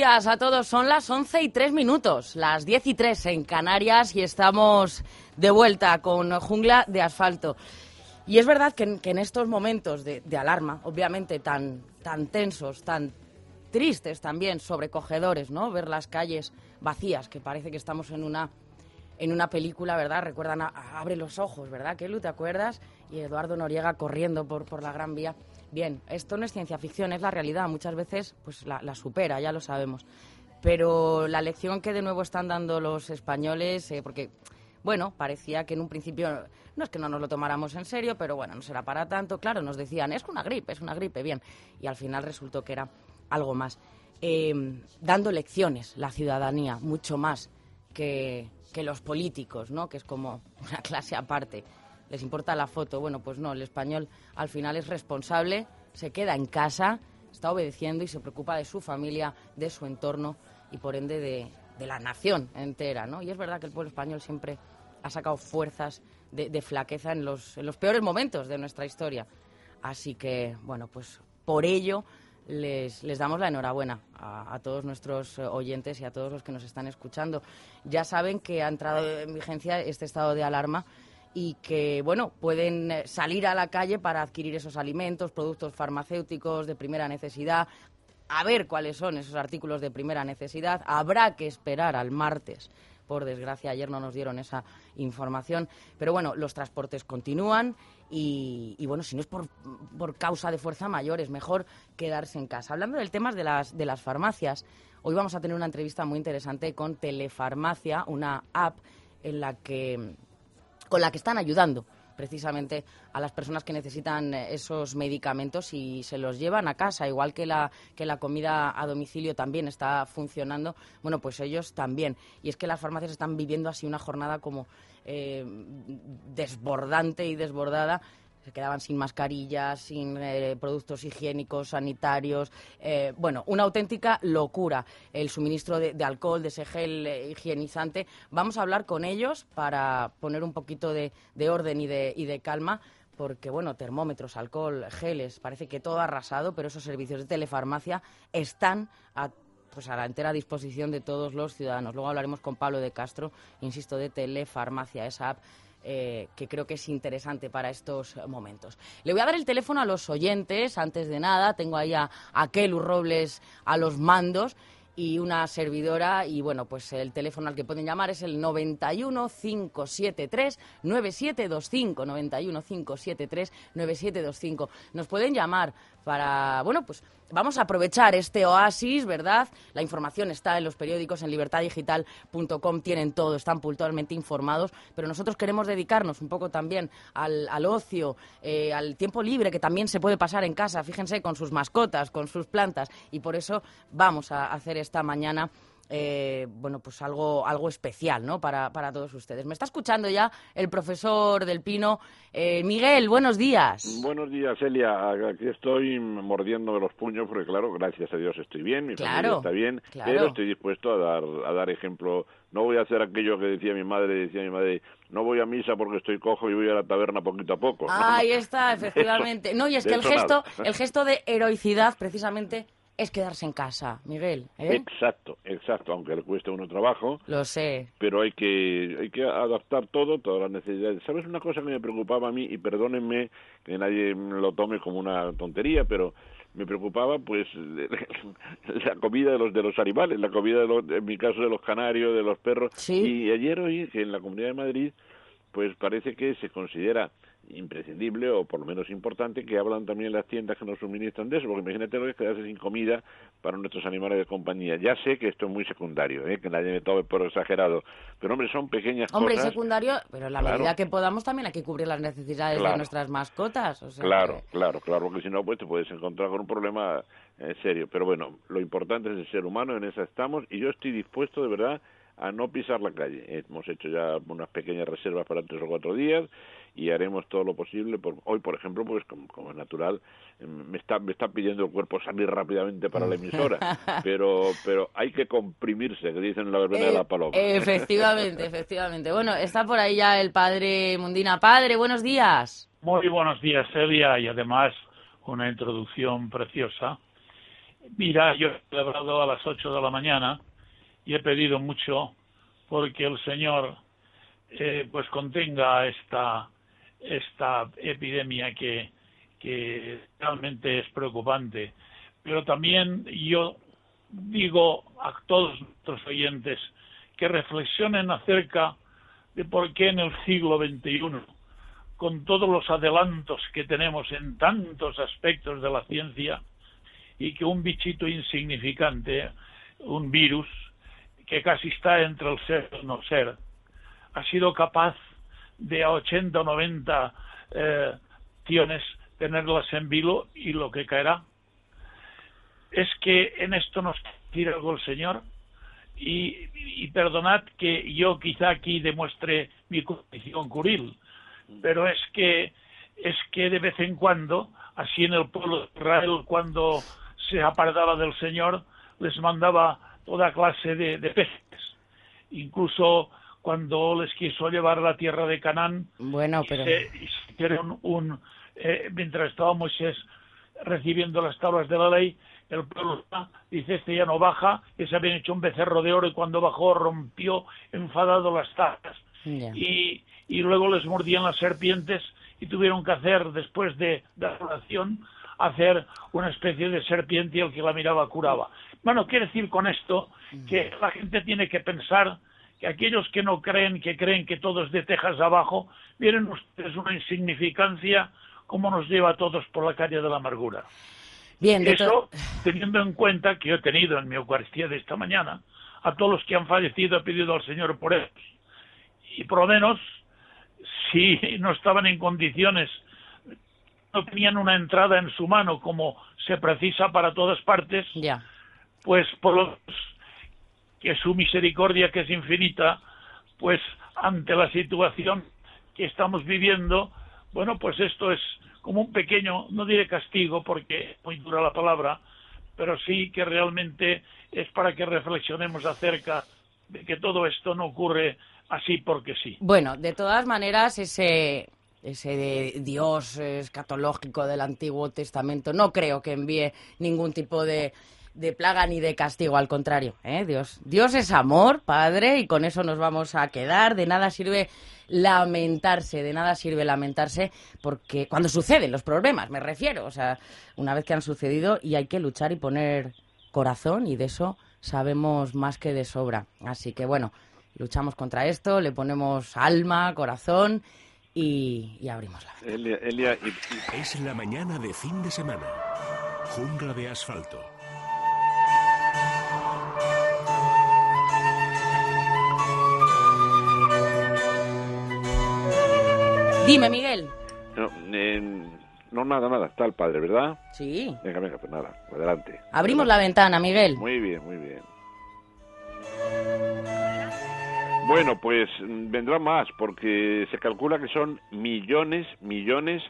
Días a todos. Son las 11 y 3 minutos, las 10 y 3 en Canarias y estamos de vuelta con Jungla de Asfalto. Y es verdad que en, estos momentos de, alarma, obviamente tan, tan tensos, tan tristes también, sobrecogedores, ¿no? Ver las calles vacías, que parece que estamos en una, en una película, ¿verdad? Recuerdan a Abre los ojos, ¿verdad, Kelu? ¿Te acuerdas? Y Eduardo Noriega corriendo por, por la Gran Vía. Bien, esto no es ciencia ficción, es la realidad. Muchas veces pues la, supera, ya lo sabemos. Pero la lección que de nuevo están dando los españoles, eh, porque, bueno, parecía que en un principio no es que no nos lo tomáramos en serio, pero bueno, no será para tanto. Claro, nos decían, es una gripe, es una gripe, bien. Y al final resultó que era algo más. Eh, dando lecciones la ciudadanía, mucho más que, que los políticos, ¿no? Que es como una clase aparte les importa la foto. Bueno, pues no, el español al final es responsable, se queda en casa, está obedeciendo y se preocupa de su familia, de su entorno y por ende de, de la nación entera, ¿no? Y es verdad que el pueblo español siempre ha sacado fuerzas de, flaqueza en los, en los peores momentos de nuestra historia. Así que, bueno, pues por ello les, les, damos la enhorabuena a, a, todos nuestros oyentes y a todos los que nos están escuchando. Ya saben que ha entrado en vigencia este estado de alarma y que, bueno, pueden salir a la calle para adquirir esos alimentos, productos farmacéuticos de primera necesidad, a ver cuáles son esos artículos de primera necesidad. Habrá que esperar al martes. Por desgracia, ayer no nos dieron esa información. Pero bueno, los transportes continúan y, y bueno, si no es por, por, causa de fuerza mayor, es mejor quedarse en casa. Hablando del tema de las, de las farmacias, hoy vamos a tener una entrevista muy interesante con Telefarmacia, una app en la que con la que están ayudando precisamente a las personas que necesitan esos medicamentos y se los llevan a casa, igual que la, que la comida a domicilio también está funcionando, bueno, pues ellos también. Y es que las farmacias están viviendo así una jornada como eh, desbordante y desbordada se quedaban sin mascarillas, sin eh, productos higiénicos, sanitarios. Eh, bueno, una auténtica locura el suministro de, alcohol, de ese gel eh, higienizante. Vamos a hablar con ellos para poner un poquito de, de orden y de, y de calma porque, bueno, termómetros, alcohol, geles, parece que todo ha arrasado, pero esos servicios de telefarmacia están a pues a la entera disposición de todos los ciudadanos. Luego hablaremos con Pablo de Castro, insisto, de Telefarmacia, esa app eh, que creo que es interesante para estos momentos. Le voy a dar el teléfono a los oyentes, antes de nada, tengo ahí a, a Robles a los mandos y una servidora y bueno, pues el teléfono al que pueden llamar es el 91 573 9725 91 573 9725. Nos pueden llamar para, bueno, pues vamos a aprovechar este oasis, ¿verdad? La información está en los periódicos, en libertaddigital.com, tienen todo, están puntualmente informados, pero nosotros queremos dedicarnos un poco también al, ocio, eh, al tiempo libre que también se puede pasar en casa, fíjense, con sus mascotas, con sus plantas, y por eso vamos a hacer esta mañana eh, bueno, pues algo, algo especial, ¿no? Para, para, todos ustedes. Me está escuchando ya el profesor del Pino. Eh, Miguel, buenos días. Buenos días, Elia. Aquí estoy mordiendo los puños porque, claro, gracias a Dios estoy bien, mi claro, familia está bien, claro. pero estoy dispuesto a dar, a dar ejemplo. No voy a hacer aquello que decía mi madre, decía mi madre, no voy a misa porque estoy cojo y voy a la taberna poquito a poco. Ahí está, efectivamente. Eso, no, y es que el gesto, el gesto de heroicidad, precisamente es quedarse en casa, Miguel. ¿eh? Exacto, exacto, aunque le cueste uno trabajo. Lo sé. Pero hay que, hay que adaptar todo, todas las necesidades. ¿Sabes una cosa que me preocupaba a mí? Y perdónenme que nadie lo tome como una tontería, pero me preocupaba pues la comida de los de los animales, la comida de los, en mi caso de los canarios, de los perros. ¿Sí? Y ayer oí que en la Comunidad de Madrid pues parece que se considera imprescindible o por lo menos importante que hablan también las tiendas que nos suministran de eso, porque imagínate lo que es quedarse sin comida para nuestros animales de compañía. Ya sé que esto es muy secundario, ¿eh? que nadie me tome por exagerado, pero hombre, son pequeñas hombre, cosas. Hombre, secundario, pero en la medida que podamos también hay que cubrir las necesidades de nuestras mascotas. O sea claro, claro, claro, porque si no, pues te puedes encontrar con un problema eh, serio. Pero bueno, lo importante es el ser humano, en esa estamos, y yo estoy dispuesto de verdad a no pisar la calle. Hemos hecho ya unas pequeñas reservas para tres o cuatro días y haremos todo lo posible. Por, hoy, por ejemplo, pues como, es natural, em, me está, me está pidiendo el cuerpo salir rápidamente para la emisora, pero, pero hay que comprimirse, que dicen la verbena de la paloma. Efectivamente, efectivamente. Bueno, está por ahí ya el padre Mundina. Padre, buenos días. Muy buenos días, Celia, y además una introducción preciosa. Mira, yo he celebrado a las ocho de la mañana y he pedido mucho porque el Señor eh, pues contenga esta esta epidemia que, que realmente es preocupante. Pero también yo digo a todos nuestros oyentes que reflexionen acerca de por qué en el siglo XXI, con todos los adelantos que tenemos en tantos aspectos de la ciencia, y que un bichito insignificante, un virus, que casi está entre el ser y no ser, ha sido capaz de a 80 o 90 eh, tiones tenerlas en vilo y lo que caerá. Es que en esto nos tira algo el Señor y, y, perdonad que yo quizá aquí demuestre mi condición curil, pero es que es que de vez en cuando, así en el pueblo de Israel, cuando se apartaba del Señor, les mandaba toda clase de, peces. Incluso cuando les quiso llevar a la tierra de Canaán, bueno, pero... hicieron un, eh, mientras estaba Moisés recibiendo las tablas de la ley, el pueblo dice, este ya no baja, que se habían hecho un becerro de oro y cuando bajó rompió enfadado las tablas. Y, y luego les mordían las serpientes y tuvieron que hacer, después de, de la oración, hacer una especie de serpiente y el que la miraba curaba. Bueno, quiere decir con esto que la gente tiene que pensar que aquellos que no creen, que creen que todo es de Texas abajo, miren ustedes una insignificancia como nos lleva a todos por la calle de la amargura. Bien, Eso, teniendo en cuenta que yo he tenido en mi Eucaristía de esta mañana a todos los que han fallecido, he pedido al Señor por ellos. Y por lo menos, si no estaban en condiciones no tenían una entrada en su mano como se precisa para todas partes, pues por lo que su misericordia que es infinita, pues ante la situación que estamos viviendo, bueno, pues esto es como un pequeño, no diré castigo porque muy dura la palabra, pero sí que realmente es para que reflexionemos acerca de que todo esto no ocurre así porque sí. Bueno, de todas maneras, ese ese Dios escatológico del Antiguo Testamento, no creo que envíe ningún tipo de, de plaga ni de castigo, al contrario. ¿eh? Dios, Dios es amor, Padre, y con eso nos vamos a quedar. De nada sirve lamentarse, de nada sirve lamentarse, porque cuando suceden los problemas, me refiero, o sea, una vez que han sucedido y hay que luchar y poner corazón, y de eso sabemos más que de sobra. Así que bueno, luchamos contra esto, le ponemos alma, corazón y, abrimos la Elia, Es la mañana de fin de semana. Jungla de asfalto. Dime, Miguel. No, nada, nada. Está el padre, ¿verdad? Sí. Venga, venga, pues nada. Adelante. Abrimos la ventana, Miguel. Muy bien, muy bien. Bueno, pues mm, vendrá más, porque se calcula que son millones, millones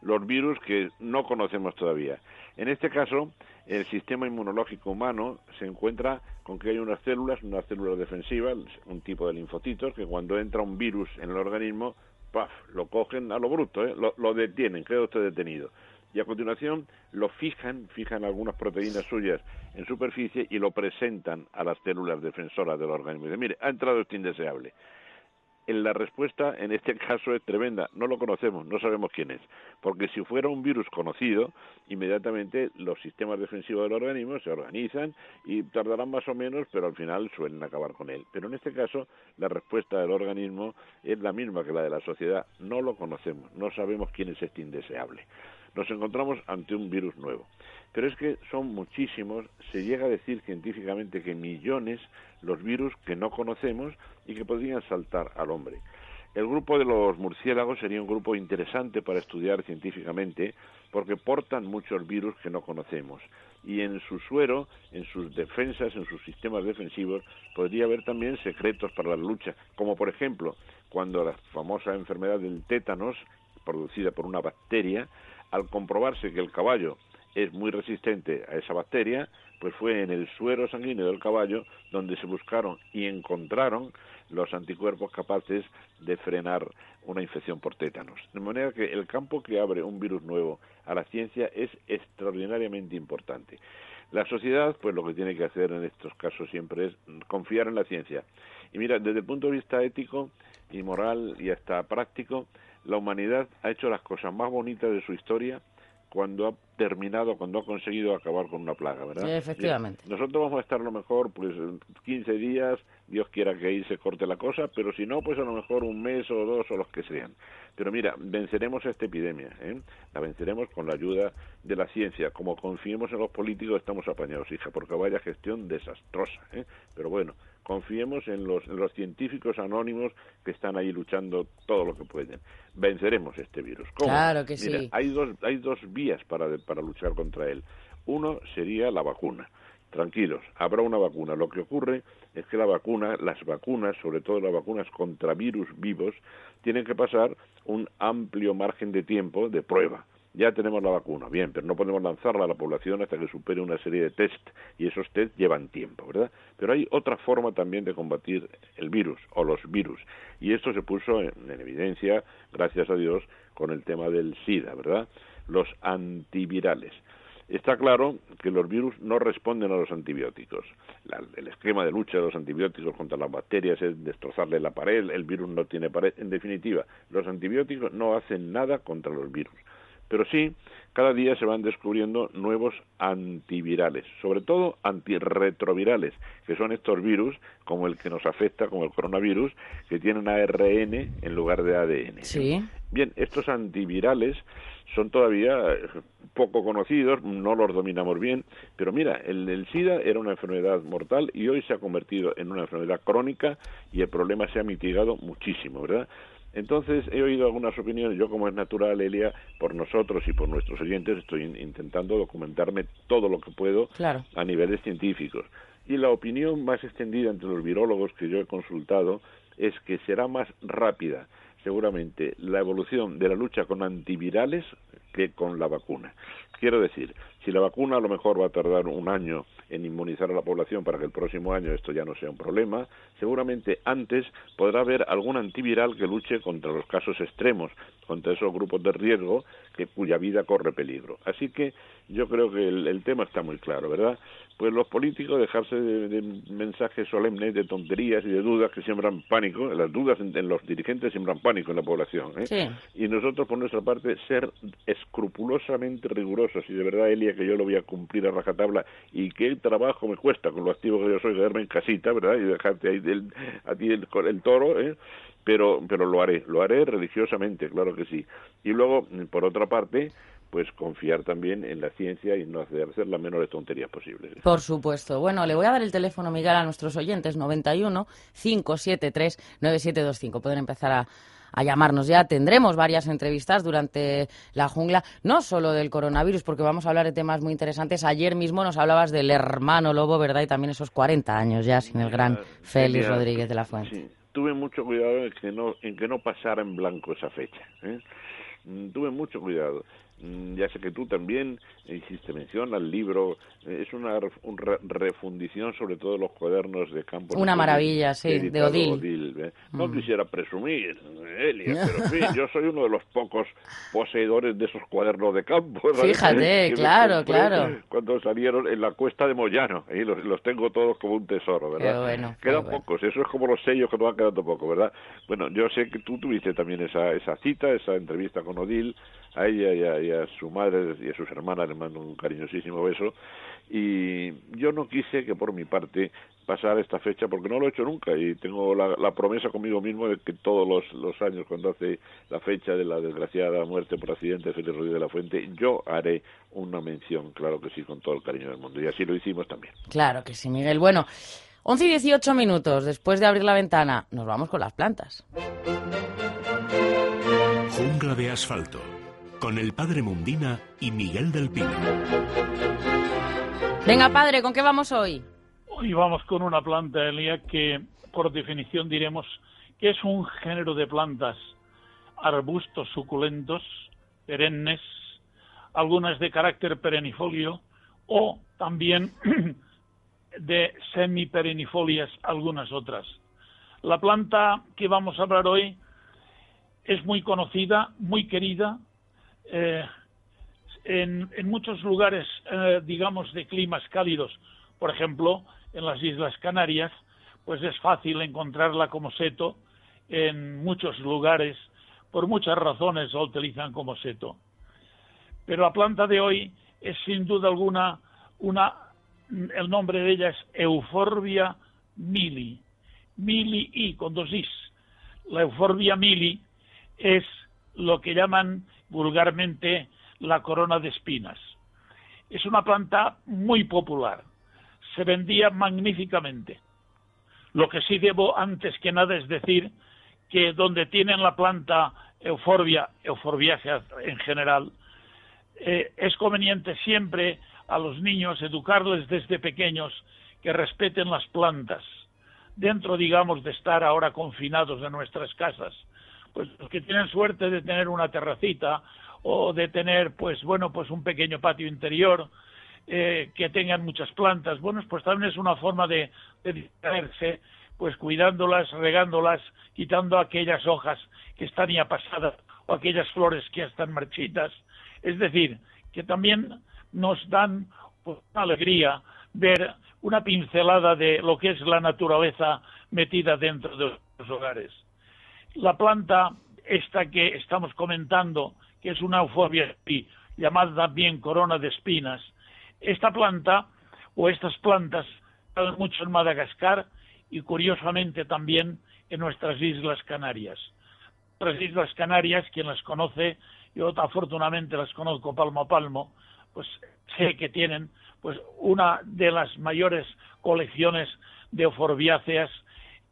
los virus que no conocemos todavía. En este caso, el sistema inmunológico humano se encuentra con que hay unas células, unas células defensivas, un tipo de linfocitos, que cuando entra un virus en el organismo, ¡paf! lo cogen a lo bruto, ¿eh? lo, lo detienen, queda usted detenido y a continuación lo fijan, fijan algunas proteínas suyas en superficie y lo presentan a las células defensoras del organismo. Y mire, ha entrado este indeseable. La respuesta en este caso es tremenda. No lo conocemos, no sabemos quién es. Porque si fuera un virus conocido, inmediatamente los sistemas defensivos del organismo se organizan y tardarán más o menos, pero al final suelen acabar con él. Pero en este caso, la respuesta del organismo es la misma que la de la sociedad. No lo conocemos, no sabemos quién es este indeseable. Nos encontramos ante un virus nuevo. Pero es que son muchísimos, se llega a decir científicamente que millones los virus que no conocemos y que podrían saltar al hombre. El grupo de los murciélagos sería un grupo interesante para estudiar científicamente porque portan muchos virus que no conocemos y en su suero, en sus defensas, en sus sistemas defensivos, podría haber también secretos para la lucha, como por ejemplo cuando la famosa enfermedad del tétanos, producida por una bacteria, al comprobarse que el caballo es muy resistente a esa bacteria, pues fue en el suero sanguíneo del caballo donde se buscaron y encontraron los anticuerpos capaces de frenar una infección por tétanos. De manera que el campo que abre un virus nuevo a la ciencia es extraordinariamente importante. La sociedad, pues lo que tiene que hacer en estos casos siempre es confiar en la ciencia. Y mira, desde el punto de vista ético y moral y hasta práctico, la humanidad ha hecho las cosas más bonitas de su historia cuando ha terminado, cuando ha conseguido acabar con una plaga, ¿verdad? efectivamente. Nosotros vamos a estar lo mejor pues 15 días, Dios quiera que ahí se corte la cosa, pero si no, pues a lo mejor un mes o dos o los que sean. Pero mira, venceremos esta epidemia, ¿eh? la venceremos con la ayuda de la ciencia. Como confiemos en los políticos, estamos apañados, hija, porque vaya gestión desastrosa. ¿eh? Pero bueno, confiemos en los, científicos anónimos que están ahí luchando todo lo que pueden. Venceremos este virus. ¿Cómo? Claro que sí. Hay dos, hay dos vías para, para luchar contra él. Uno sería la vacuna. Tranquilos, habrá una vacuna. Lo que ocurre es que la vacuna, las vacunas, sobre todo las vacunas contra virus vivos, tienen que pasar un amplio margen de tiempo de prueba ya tenemos la vacuna, bien, pero no podemos lanzarla a la población hasta que supere una serie de test y esos test llevan tiempo, ¿verdad? Pero hay otra forma también de combatir el virus o los virus y esto se puso en, evidencia, gracias a Dios, con el tema del SIDA, ¿verdad? Los antivirales. Está claro que los virus no responden a los antibióticos. el esquema de lucha de los antibióticos contra las bacterias es destrozarle la pared, el virus no tiene pared. En definitiva, los antibióticos no hacen nada contra los virus. Pero sí, cada día se van descubriendo nuevos antivirales, sobre todo antirretrovirales, que son estos virus, como el que nos afecta, como el coronavirus, que tienen ARN en lugar de ADN. Sí. Bien, estos antivirales son todavía eh, poco conocidos, no los dominamos bien, pero mira, el, el, SIDA era una enfermedad mortal y hoy se ha convertido en una enfermedad crónica y el problema se ha mitigado muchísimo, ¿verdad? Entonces he oído algunas opiniones, yo como es natural, Elia, por nosotros y por nuestros oyentes estoy intentando documentarme todo lo que puedo a niveles científicos. Y la opinión más extendida entre los virólogos que yo he consultado es que será más rápida seguramente la evolución de la lucha con antivirales que con la vacuna. Quiero decir, si la vacuna a lo mejor va a tardar un año en inmunizar a la población para que el próximo año esto ya no sea un problema, seguramente antes podrá haber algún antiviral que luche contra los casos extremos, contra esos grupos de riesgo que, cuya vida corre peligro. Así que yo creo que el, tema está muy claro, ¿verdad? Pues los políticos dejarse de, mensajes solemnes, de tonterías y de dudas que siembran pánico, las dudas en, los dirigentes siembran pánico en la población, ¿eh? Y nosotros, por nuestra parte, ser escrupulosamente rigurosos y de verdad, Elia, que yo lo voy a cumplir a rajatabla y qué trabajo me cuesta con lo activo que yo soy, quedarme en casita, ¿verdad? Y dejarte ahí a ti el, el toro, ¿eh? pero, pero lo haré, lo haré religiosamente, claro que sí. Y luego, por otra parte, pues confiar también en la ciencia y no hacer, hacer las menores tonterías posibles. Por supuesto. Bueno, le voy a dar el teléfono, Miguel, a nuestros oyentes, 91 573 9725. Pueden empezar a, a llamarnos. Ya tendremos varias entrevistas durante la jungla, no solo del coronavirus, porque vamos a hablar de temas muy interesantes. Ayer mismo nos hablabas del hermano lobo, ¿verdad? Y también esos 40 años ya sin el gran Félix Rodríguez de la Fuente. Sí. Tuve mucho cuidado en que no, en que no pasara en blanco esa fecha. ¿eh? Mm, tuve mucho cuidado. Mm, ya sé que tú también hiciste mención al libro, eh, es una refundición sobre todo los cuadernos de campo. Una maravilla, sí, de Odil. ¿eh? No mm. quisiera presumir, Elia, pero fin, yo soy uno de los pocos poseedores de esos cuadernos de campo. Fíjate, claro, claro. Cuando salieron en la cuesta de Moyano, y los, los tengo todos como un tesoro, ¿verdad? bueno, Quedan pocos, eso es como los sellos que nos van quedando poco, ¿verdad? Bueno, yo sé que tú tuviste también esa, esa cita, esa entrevista con Odil, a ella y a, su madre y a sus hermanas le mando un cariñosísimo beso y yo no quise que por mi parte pasara esta fecha porque no lo he hecho nunca y tengo la, promesa conmigo mismo de que todos los, los, años cuando hace la fecha de la desgraciada muerte por accidente de Félix Rodríguez de la Fuente yo haré una mención, claro que sí, con todo el cariño del mundo y así lo hicimos también. Claro que sí, Miguel. Bueno, 11 y 18 minutos después de abrir la ventana, nos vamos con las plantas. Jungla de asfalto con el padre Mundina y Miguel del Pino. Venga, padre, ¿con qué vamos hoy? Hoy vamos con una planta, Elia, que por definición diremos que es un género de plantas, arbustos suculentos, perennes, algunas de carácter perennifolio o también de semiperennifolias, algunas otras. La planta que vamos a hablar hoy es muy conocida, muy querida, eh, en, muchos lugares, eh, digamos, de climas cálidos, por ejemplo, en las Islas Canarias, pues es fácil encontrarla como seto. En muchos lugares, por muchas razones, la utilizan como seto. Pero la planta de hoy es sin duda alguna una, el nombre de ella es Euphorbia mili, mili y con dos is. La Euphorbia mili es lo que llaman vulgarmente la corona de espinas. Es una planta muy popular, se vendía magníficamente. Lo que sí debo antes que nada es decir que donde tienen la planta euforbia, euforbiácea en general, eh, es conveniente siempre a los niños educarles desde pequeños que respeten las plantas, dentro, digamos, de estar ahora confinados en nuestras casas, pues los que tienen suerte de tener una terracita o de tener, pues bueno, pues un pequeño patio interior, eh, que tengan muchas plantas, bueno, pues también es una forma de, de distraerse, pues cuidándolas, regándolas, quitando aquellas hojas que están ya pasadas o aquellas flores que ya están marchitas. Es decir, que también nos dan pues, una alegría ver una pincelada de lo que es la naturaleza metida dentro de los hogares la planta esta que estamos comentando, que es una eufobia llamada también corona de espinas, esta planta o estas plantas están mucho en Madagascar y curiosamente también en nuestras Islas Canarias. Nuestras Islas Canarias, quien las conoce, yo afortunadamente las conozco palmo a palmo, pues sé que tienen pues una de las mayores colecciones de euforbiáceas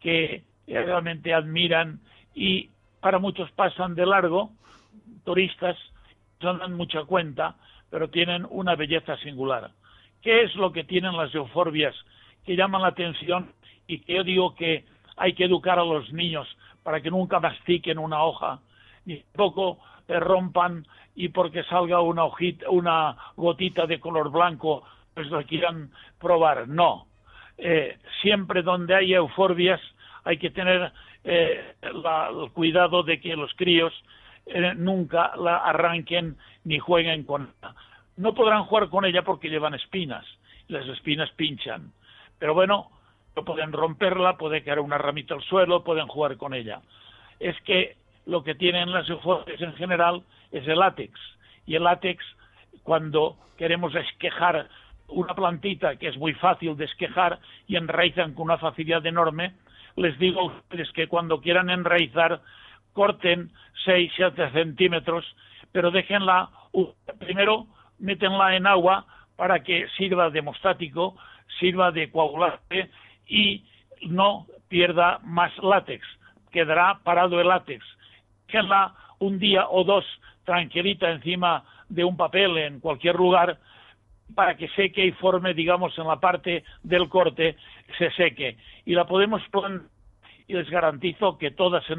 que realmente admiran y para muchos pasan de largo, turistas, no dan mucha cuenta, pero tienen una belleza singular. ¿Qué es lo que tienen las euforbias que llaman la atención y que yo digo que hay que educar a los niños para que nunca mastiquen una hoja, ni tampoco rompan y porque salga una hojita, una gotita de color blanco, pues lo quieran probar. No. Eh, siempre donde hay euforbias hay que tener eh, el cuidado de que los críos eh, nunca la arranquen ni jueguen con ella. No podrán jugar con ella porque llevan espinas, y las espinas pinchan. Pero bueno, no pueden romperla, puede caer una ramita al suelo, pueden jugar con ella. Es que lo que tienen las euforias en general es el látex. Y el látex, cuando queremos esquejar una plantita que es muy fácil de esquejar y enraizan con una facilidad enorme, les digo a ustedes que cuando quieran enraizar, corten 6, 7 centímetros, pero déjenla, primero métenla en agua para que sirva de hemostático, sirva de coagulante y no pierda más látex, quedará parado el látex. Déjenla un día o dos tranquilita encima de un papel en cualquier lugar para que seque y forme, digamos, en la parte del corte, se seque. Y la podemos plantar y les garantizo que todas se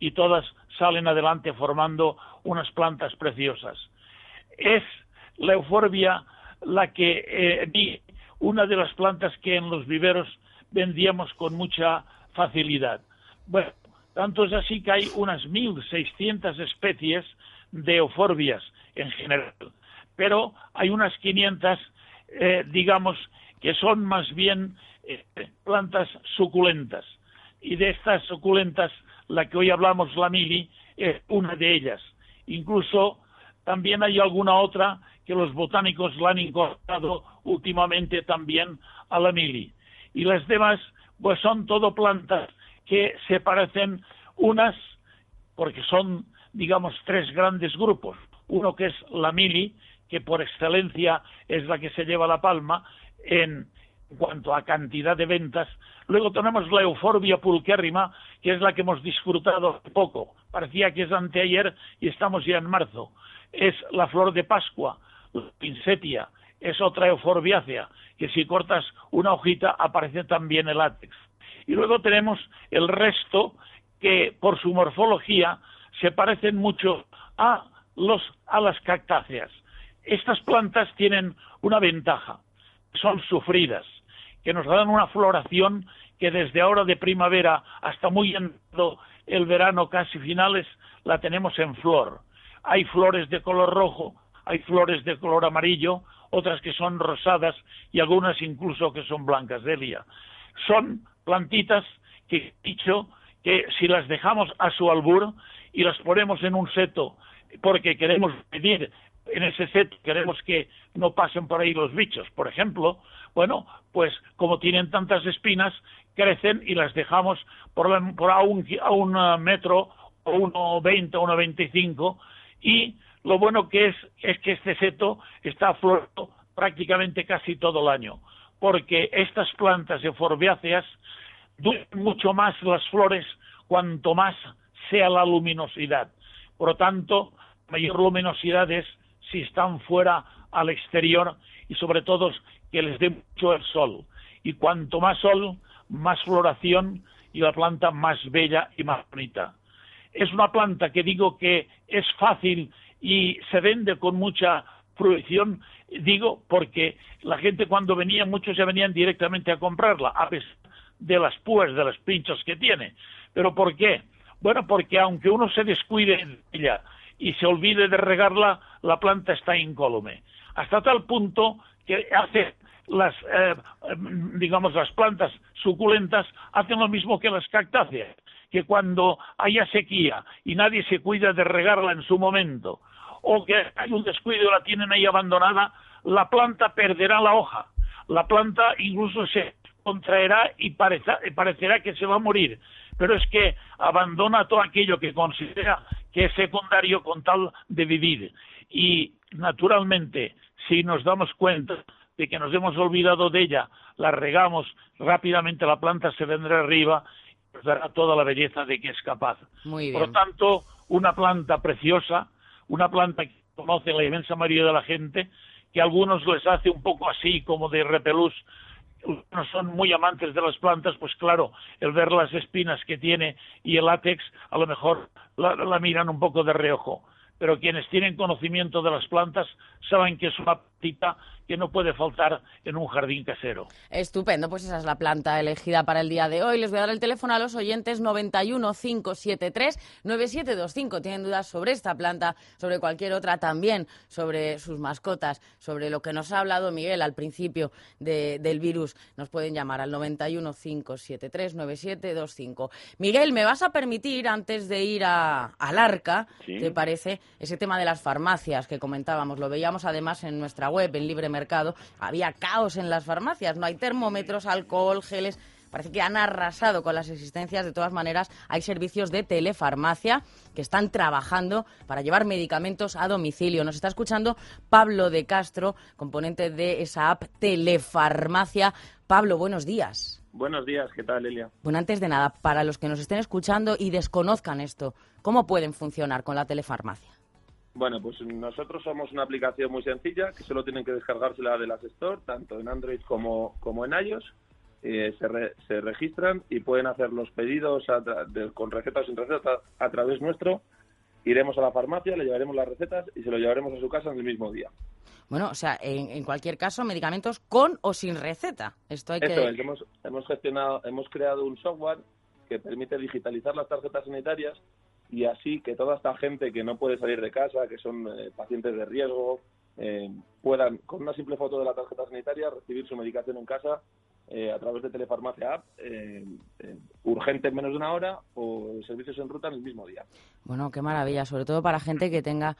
y todas salen adelante formando unas plantas preciosas. es la euforbia la que eh, vi una de las plantas que en los viveros vendíamos con mucha facilidad. Bueno, tanto es así que hay unas 1.600 especies de euforbias en general, pero hay unas 500, eh, digamos, que son más bien eh, plantas suculentas. Y de estas suculentas, la que hoy hablamos, la mili, es una de ellas. Incluso también hay alguna otra que los botánicos la han incorporado últimamente también a la mili. Y las demás, pues son todo plantas que se parecen unas, porque son, digamos, tres grandes grupos. Uno que es la mili, que por excelencia es la que se lleva la palma en, cuanto a cantidad de ventas. Luego tenemos la euforbia pulquérrima, que es la que hemos disfrutado poco. Parecía que es anteayer y estamos ya en marzo. Es la flor de Pascua, la pinsetia, es otra euforbiácea, que si cortas una hojita aparece también el látex. Y luego tenemos el resto que por su morfología se parecen mucho a, los, a las cactáceas. Estas plantas tienen una ventaja, son sufridas, que nos dan una floración que desde ahora de primavera hasta muy entrado el verano casi finales la tenemos en flor. Hay flores de color rojo, hay flores de color amarillo, otras que son rosadas y algunas incluso que son blancas, Delia. Son plantitas que he dicho que si las dejamos a su albur y las ponemos en un seto porque queremos medir en ese seto, queremos que no pasen por ahí los bichos, por ejemplo, bueno, pues como tienen tantas espinas, crecen y las dejamos por, a, un, a un uh, metro o uno veinte o uno veinticinco y lo bueno que es es que este seto está florando prácticamente casi todo el año, porque estas plantas euforbiáceas duran mucho más las flores cuanto más sea la luminosidad. Por lo tanto, mayor luminosidad es si están fuera al exterior y sobre todo que les dé mucho el sol. Y cuanto más sol, más floración y la planta más bella y más bonita. Es una planta que digo que es fácil y se vende con mucha fruición, digo porque la gente cuando venía, muchos ya venían directamente a comprarla, a pesar de las púas, de los pinchos que tiene. ¿Pero por qué? Bueno, porque aunque uno se descuide de ella y se olvide de regarla, la planta está incólume. Hasta tal punto que hace las, eh, digamos, las plantas suculentas hacen lo mismo que las cactáceas, que cuando haya sequía y nadie se cuida de regarla en su momento, o que hay un descuido y la tienen ahí abandonada, la planta perderá la hoja. La planta incluso se contraerá y parecerá que se va a morir. Pero es que abandona todo aquello que considera que es secundario con tal de vivir. Y naturalmente, si nos damos cuenta de que nos hemos olvidado de ella, la regamos rápidamente, la planta se vendrá arriba y nos dará toda la belleza de que es capaz. Por lo tanto, una planta preciosa, una planta que conoce la inmensa mayoría de la gente, que a algunos les hace un poco así como de repelús, no son muy amantes de las plantas, pues claro, el ver las espinas que tiene y el látex, a lo mejor la, miran un poco de reojo. Pero quienes tienen conocimiento de las plantas saben que es una plantita que no puede faltar en un jardín casero. Estupendo, pues esa es la planta elegida para el día de hoy. Les voy a dar el teléfono a los oyentes 91 573 9725. Tienen dudas sobre esta planta, sobre cualquier otra también, sobre sus mascotas, sobre lo que nos ha hablado Miguel al principio del virus. Nos pueden llamar al 91 573 9725. Miguel, ¿me vas a permitir antes de ir a, al arca, te parece, ese tema de las farmacias que comentábamos? Lo veíamos además en nuestra web, en Libre había caos en las farmacias, no hay termómetros, alcohol, geles. Parece que han arrasado con las existencias. De todas maneras, hay servicios de telefarmacia que están trabajando para llevar medicamentos a domicilio. Nos está escuchando Pablo de Castro, componente de esa app Telefarmacia. Pablo, buenos días. Buenos días, ¿qué tal, Elia? Bueno, antes de nada, para los que nos estén escuchando y desconozcan esto, ¿cómo pueden funcionar con la telefarmacia? Bueno, pues nosotros somos una aplicación muy sencilla que solo tienen que descargársela de las Store, tanto en Android como, como en iOS. Eh, se, se, registran y pueden hacer los pedidos con receta o sin receta a través nuestro iremos a la farmacia, le llevaremos las recetas y se lo llevaremos a su casa en el mismo día. Bueno, o sea, en, cualquier caso, medicamentos con o sin receta. Esto hay que... hemos, hemos gestionado, hemos creado un software que permite digitalizar las tarjetas sanitarias y así que toda esta gente que no puede salir de casa, que son eh, pacientes de riesgo, eh, puedan, con una simple foto de la tarjeta sanitaria, recibir su medicación en casa eh, a través de Telefarmacia App, eh, eh, urgente en menos de una hora o servicios en ruta en el mismo día. Bueno, qué maravilla, sobre todo para gente que tenga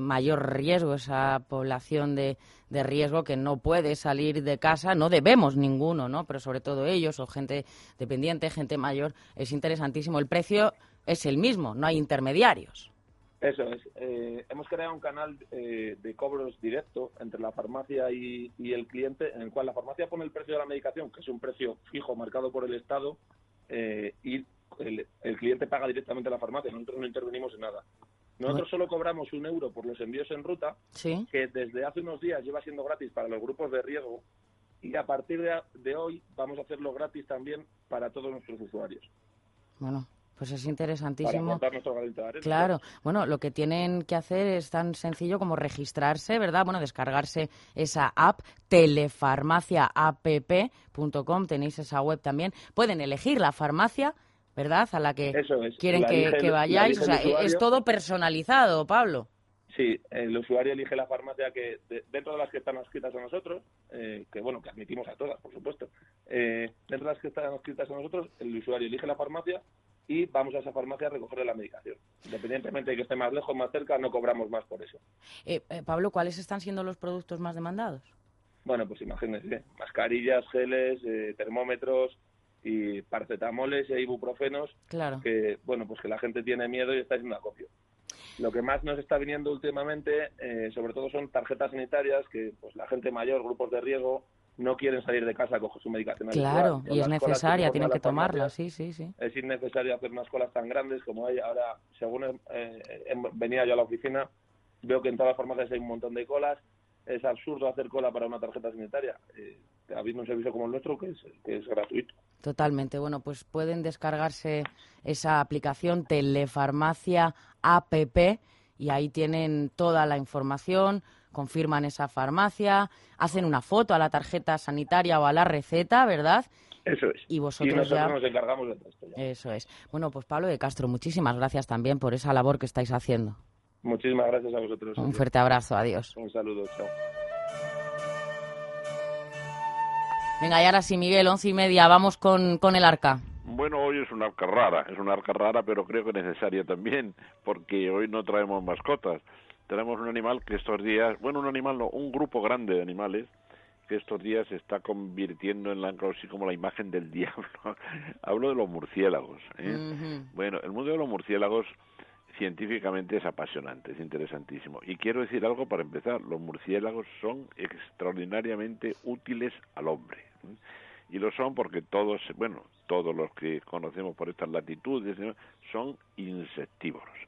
mayor riesgo, esa población de, de, riesgo que no puede salir de casa, no debemos ninguno, ¿no? Pero sobre todo ellos o gente dependiente, gente mayor, es interesantísimo. El precio es el mismo, no hay intermediarios. Eso es. Eh, hemos creado un canal eh, de cobros directo entre la farmacia y, el cliente, en el cual la farmacia pone el precio de la medicación, que es un precio fijo marcado por el Estado, eh, y el, cliente paga directamente a la farmacia. Nosotros no intervenimos en nada. Nosotros solo cobramos un euro por los envíos en ruta, que desde hace unos días lleva siendo gratis para los grupos de riesgo, y a partir de, de hoy vamos a hacerlo gratis también para todos nuestros usuarios. Bueno, pues es interesantísimo. claro. Bueno, lo que tienen que hacer es tan sencillo como registrarse, ¿verdad? Bueno, descargarse esa app, telefarmaciaapp.com, tenéis esa web también. Pueden elegir la farmacia, ¿verdad? A la que quieren que, vayáis. O sea, es todo personalizado, Pablo. Sí, el usuario elige la farmacia que, dentro de las que están escritas a nosotros, eh, que bueno, que admitimos a todas, por supuesto, eh, dentro de las que están escritas a nosotros, el usuario elige la farmacia y vamos a esa farmacia a recogerle la medicación. Independientemente de que esté más lejos, más cerca, no cobramos más por eso. Eh, eh, Pablo, ¿cuáles están siendo los productos más demandados? Bueno, pues imagínense, mascarillas, geles, eh, termómetros y paracetamoles e ibuprofenos, claro. que bueno, pues que la gente tiene miedo y está haciendo acopio. Lo que más nos está viniendo últimamente, sobre todo, son tarjetas sanitarias que pues la gente mayor, grupos de riesgo, no quieren salir de casa a coger su medicación. Claro, y es necesaria, tienen que tomarla, sí, sí, sí. Es innecesario hacer unas colas tan grandes como hay. Ahora, según eh, venía yo a la oficina, veo que en todas las farmacias hay un montón de colas. Es absurdo hacer cola para una tarjeta sanitaria. Eh, habiendo un servicio como el nuestro que es, que es gratuito. Totalmente. Bueno, pues pueden descargarse esa aplicación Telefarmacia APP y ahí tienen toda la información, confirman esa farmacia, hacen una foto a la tarjeta sanitaria o a la receta, ¿verdad? Eso es. Y vosotros ya... nos encargamos de esto. Eso es. Bueno, pues Pablo de Castro, muchísimas gracias también por esa labor que estáis haciendo. Muchísimas gracias a vosotros. Un fuerte abrazo, adiós. Un saludo, chao. Venga, y ahora sí, Miguel, once y media, vamos con, con el arca. Bueno, hoy es una arca rara, es una arca rara, pero creo que necesaria también, porque hoy no traemos mascotas tenemos un animal que estos días, bueno, un animal no, un grupo grande de animales que estos días se está convirtiendo en la, así como la imagen del diablo. Hablo de los murciélagos. ¿eh? Bueno, el mundo de los murciélagos científicamente es apasionante, es interesantísimo. Y quiero decir algo para empezar, los murciélagos son extraordinariamente útiles al hombre. ¿eh? Y lo son porque todos, bueno, todos los que conocemos por estas latitudes son insectívoros.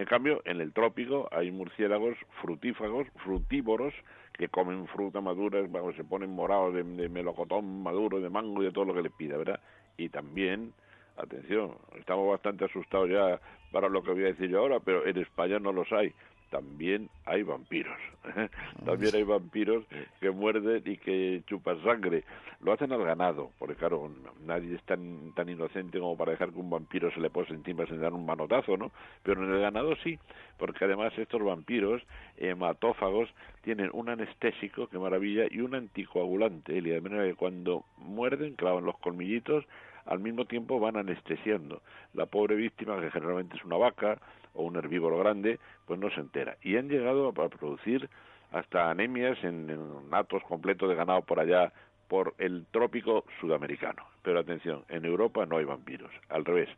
En cambio, en el trópico hay murciélagos frutífagos, frutívoros, que comen fruta madura, vamos, se ponen morados de, melocotón maduro, de mango y de todo lo que les pida, ¿verdad? Y también, atención, estamos bastante asustados ya para lo que voy a decir yo ahora, pero en España no los hay también hay vampiros. también hay vampiros que muerden y que chupan sangre. Lo hacen al ganado, porque claro, nadie es tan, tan inocente como para dejar que un vampiro se le pose encima sin dar un manotazo, ¿no? Pero en el ganado sí, porque además estos vampiros hematófagos tienen un anestésico, que maravilla, y un anticoagulante, y de manera que cuando muerden, clavan los colmillitos, al mismo tiempo van anestesiando. La pobre víctima, que generalmente es una vaca, o un herbívoro grande, pues no se entera. Y han llegado a producir hasta anemias en, en natos completos de ganado por allá, por el trópico sudamericano. Pero atención, en Europa no hay vampiros, al revés.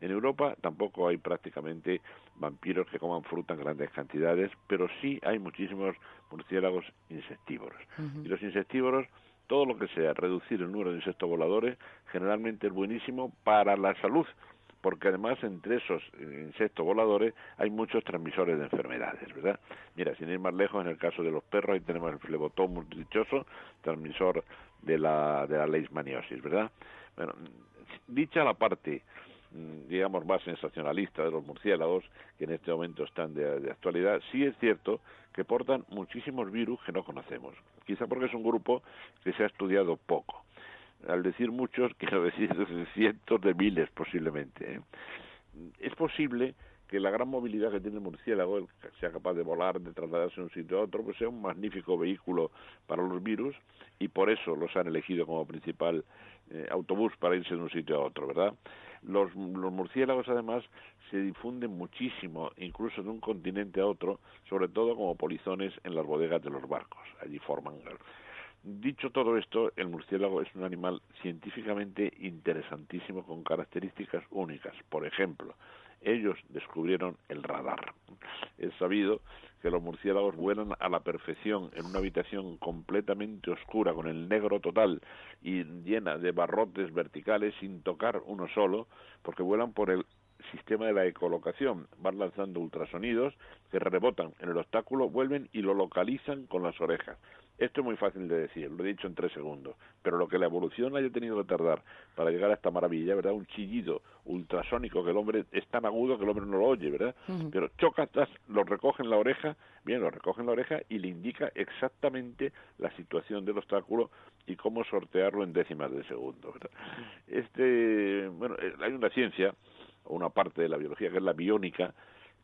En Europa tampoco hay prácticamente vampiros que coman fruta en grandes cantidades, pero sí hay muchísimos murciélagos insectívoros. Y los insectívoros, todo lo que sea reducir el número de insectos voladores, generalmente es buenísimo para la salud, porque además entre esos eh, insectos voladores hay muchos transmisores de enfermedades, ¿verdad? Mira, sin ir más lejos, en el caso de los perros, ahí tenemos el flebotomus dichoso, transmisor de la, de la leishmaniosis, ¿verdad? Bueno, dicha la parte, mm, digamos, más sensacionalista de los murciélagos, que en este momento están de, de actualidad, sí es cierto que portan muchísimos virus que no conocemos. Quizá porque es un grupo que se ha estudiado poco. Al decir muchos, quiero decir cientos de miles posiblemente. ¿eh? Es posible que la gran movilidad que tiene el murciélago, el que sea capaz de volar, de trasladarse de un sitio a otro, pues sea un magnífico vehículo para los virus y por eso los han elegido como principal eh, autobús para irse de un sitio a otro, ¿verdad? Los, los murciélagos además se difunden muchísimo, incluso de un continente a otro, sobre todo como polizones en las bodegas de los barcos. Allí forman Dicho todo esto, el murciélago es un animal científicamente interesantísimo con características únicas. Por ejemplo, ellos descubrieron el radar. Es sabido que los murciélagos vuelan a la perfección en una habitación completamente oscura, con el negro total y llena de barrotes verticales sin tocar uno solo, porque vuelan por el sistema de la ecolocación. Van lanzando ultrasonidos que rebotan en el obstáculo, vuelven y lo localizan con las orejas. Esto es muy fácil de decir, lo he dicho en tres segundos, pero lo que la evolución haya tenido que tardar para llegar a esta maravilla, ¿verdad? Un chillido ultrasónico que el hombre es tan agudo que el hombre no lo oye, ¿verdad? Pero chocatas, lo recoge en la oreja, bien, lo recoge en la oreja y le indica exactamente la situación del obstáculo y cómo sortearlo en décimas de segundo, ¿verdad? Este, bueno, eh, hay una ciencia, una parte de la biología que es la biónica,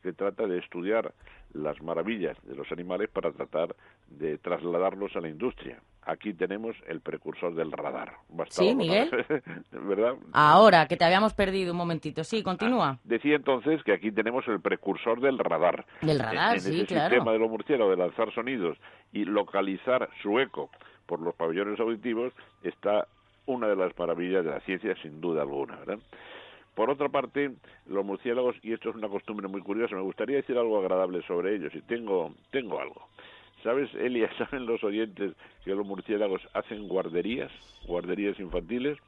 que trata de estudiar las maravillas de los animales para tratar de trasladarlos a la industria. Aquí tenemos el precursor del radar. sí, Miguel. ¿Verdad? Ahora, que te habíamos perdido un momentito. Sí, continúa. Ah, decía entonces que aquí tenemos el precursor del radar. Del radar, en, sí, ese sistema de los murciélagos de lanzar sonidos y localizar su eco por los pabellones auditivos está una de las maravillas de la ciencia, sin duda alguna, ¿verdad? Por otra parte, los murciélagos, y esto es una costumbre muy curiosa, me gustaría decir algo agradable sobre ellos, y tengo, tengo algo. ¿Sabes, Elia, saben los oyentes que los murciélagos hacen guarderías, guarderías infantiles?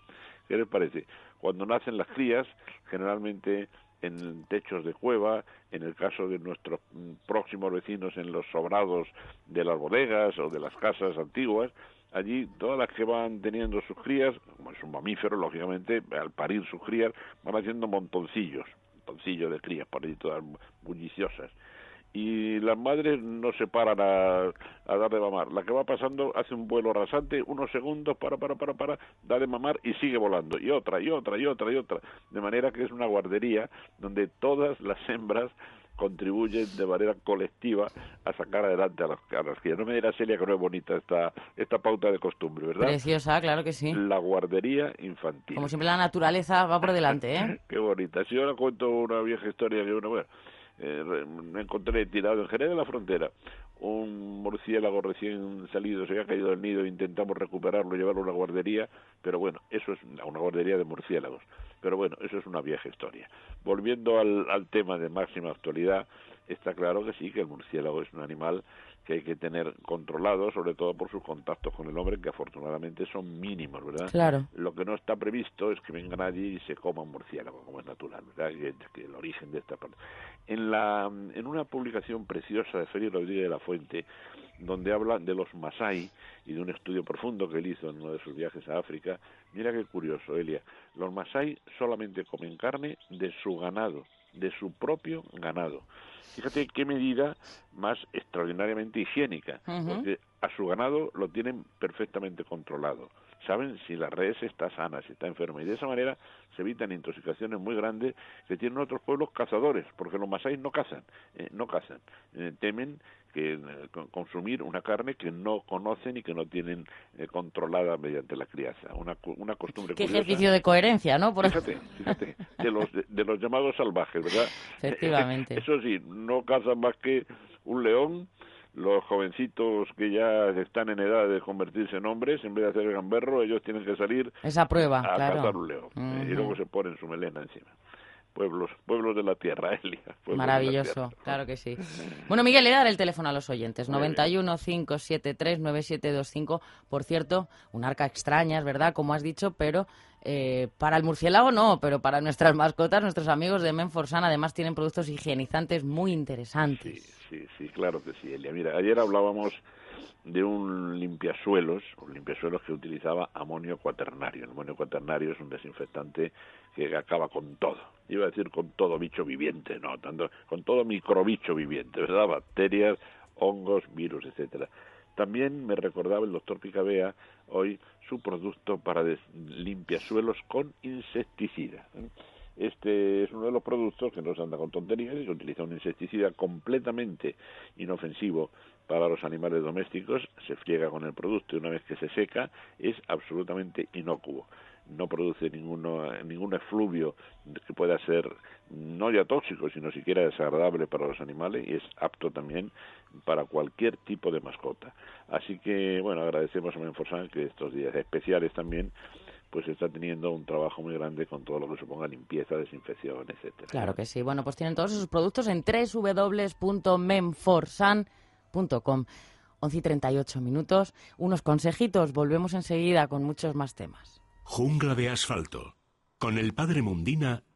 ¿Qué les parece? Cuando nacen las crías, generalmente en techos de cueva, en el caso de nuestros próximos vecinos en los sobrados de las bodegas o de las casas antiguas, allí todas las que van teniendo sus crías, como es un mamífero, lógicamente, al parir sus crías, van haciendo montoncillos, montoncillos de crías por allí todas bulliciosas. Y las madres no se paran a, a dar de mamar. La que va pasando hace un vuelo rasante, unos segundos, para, para, para, para, da de mamar y sigue volando. Y otra, y otra, y otra, y otra. De manera que es una guardería donde todas las hembras contribuyen de manera colectiva a sacar adelante a las, a que No me dirá Celia que no es bonita esta, esta pauta de costumbre, ¿verdad? Preciosa, claro que sí. La guardería infantil. Como siempre la naturaleza va por delante, ¿eh? Qué bonita. Si yo le cuento una vieja historia que una, bueno, eh, me encontré tirado en Jerez de la Frontera. Un murciélago recién salido se había caído del nido intentamos recuperarlo llevarlo a una guardería pero bueno eso es una guardería de murciélagos. Pero bueno eso es una vieja historia. Volviendo al, al tema de máxima actualidad está claro que sí que el murciélago es un animal que hay que tener controlado, sobre todo por sus contactos con el hombre, que afortunadamente son mínimos, ¿verdad? Claro. Lo que no está previsto es que venga nadie y se coma un murciélago, como es natural, ¿verdad? Que, que el origen de esta parte. En, la, en una publicación preciosa de Félix Rodríguez de la Fuente, donde habla de los Masai y de un estudio profundo que él hizo en uno de sus viajes a África, mira qué curioso, Elia. Los Masai solamente comen carne de su ganado, de su propio ganado. Fíjate qué medida más extraordinariamente higiénica, porque a su ganado lo tienen perfectamente controlado. Saben si la res está sana, si está enferma, y de esa manera se evitan intoxicaciones muy grandes que tienen otros pueblos cazadores, porque los masáis no cazan, eh, no cazan, eh, temen que eh, consumir una carne que no conocen y que no tienen controlada mediante la crianza. Una, una costumbre Qué ejercicio de coherencia, ¿no? Fíjate, fíjate, de los, de, los llamados salvajes, ¿verdad? Efectivamente. Eso sí, no cazan más que un león, los jovencitos que ya están en edad de convertirse en hombres, en vez de hacer el gamberro, ellos tienen que salir Esa prueba, a claro. cazar un león. y luego se ponen su melena encima pueblos, pueblos de la tierra, Elia. Maravilloso, claro que sí. Bueno, Miguel, le dar el teléfono a los oyentes. 91 573 9725. Por cierto, un arca extraña, es verdad, como has dicho, pero eh, para el murciélago no, pero para nuestras mascotas, nuestros amigos de Menforsan, además tienen productos higienizantes muy interesantes. Sí, sí, sí, claro que sí, Elia. Mira, ayer hablábamos de un limpiasuelos, un limpiasuelos que utilizaba amonio cuaternario. El amonio cuaternario es un desinfectante que acaba con todo. Iba a decir con todo bicho viviente, no, tanto con todo microbicho viviente, ¿verdad? Bacterias, hongos, virus, etcétera. También me recordaba el doctor Picabea hoy su producto para limpiasuelos con insecticida. Este es uno de los productos que no se anda con tonterías y se utiliza un insecticida completamente inofensivo para los animales domésticos, se friega con el producto y una vez que se seca es absolutamente inocuo. No produce ninguno, ningún efluvio que pueda ser no ya tóxico, sino siquiera desagradable para los animales y es apto también para cualquier tipo de mascota. Así que, bueno, agradecemos a Menforsan que estos días especiales también pues está teniendo un trabajo muy grande con todo lo que suponga limpieza, desinfección, etcétera. Claro que sí. Bueno, pues tienen todos esos productos en www.menforsan.com. 11 y 38 minutos. Unos consejitos. Volvemos enseguida con muchos más temas. Jungla de asfalto. Con el padre Mundina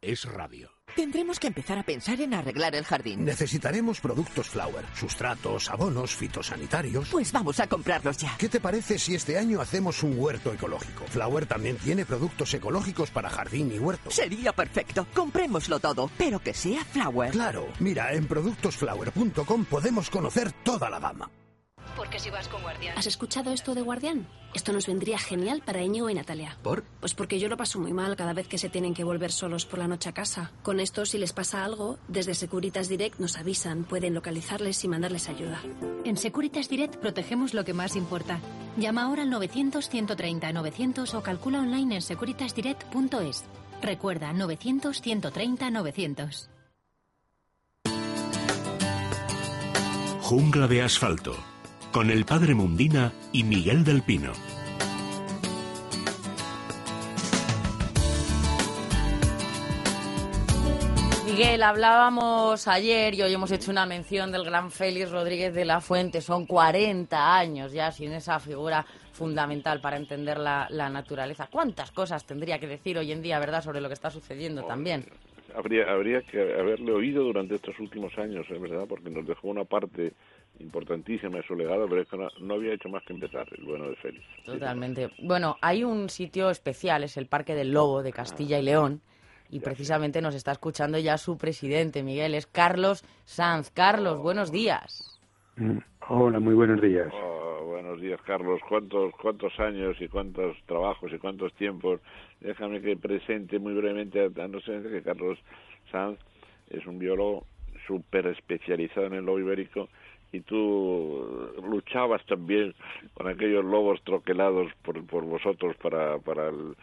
Es Radio. Tendremos que empezar a pensar en arreglar el jardín. Necesitaremos productos Flower, sustratos, abonos, fitosanitarios. Pues vamos a comprarlos ya. ¿Qué te parece si este año hacemos un huerto ecológico? Flower también tiene productos ecológicos para jardín y huerto. Sería perfecto. Comprémoslo todo, pero que sea Flower. Claro. Mira, en productosflower.com podemos conocer toda la gama. Porque si vas con Guardián. ¿Has escuchado esto de Guardián? Esto nos vendría genial para Íñigo y Natalia. ¿Por? Pues porque yo lo paso muy mal cada vez que se tienen que volver solos por la noche a casa. Con esto, si les pasa algo, desde Securitas Direct nos avisan, pueden localizarles y mandarles ayuda. En Securitas Direct protegemos lo que más importa. Llama ahora al 900-130-900 o calcula online en securitasdirect.es. Recuerda, 900-130-900. Jungla de asfalto con el padre Mundina y Miguel del Pino. Miguel, hablábamos ayer y hoy hemos hecho una mención del gran Félix Rodríguez de la Fuente. Son 40 años ya sin esa figura fundamental para entender la, la naturaleza. ¿Cuántas cosas tendría que decir hoy en día, verdad, sobre lo que está sucediendo también? Habría, habría que haberle oído durante estos últimos años, es verdad, porque nos dejó una parte importantísima de su legado, pero es que no, había hecho más que empezar, el bueno de Félix. Totalmente. Bueno, hay un sitio especial, es el Parque del Lobo de Castilla y León, y precisamente nos está escuchando ya su presidente, Miguel, es Carlos Sanz. Carlos, buenos días. Mm, hola, muy buenos días. Oh, buenos días, Carlos. ¿Cuántos, ¿Cuántos años y cuántos trabajos y cuántos tiempos? Déjame que presente muy brevemente a no sé que Carlos Sanz es un biólogo súper especializado en el lobo ibérico y tú luchabas también con aquellos lobos troquelados por, por vosotros para, para, el,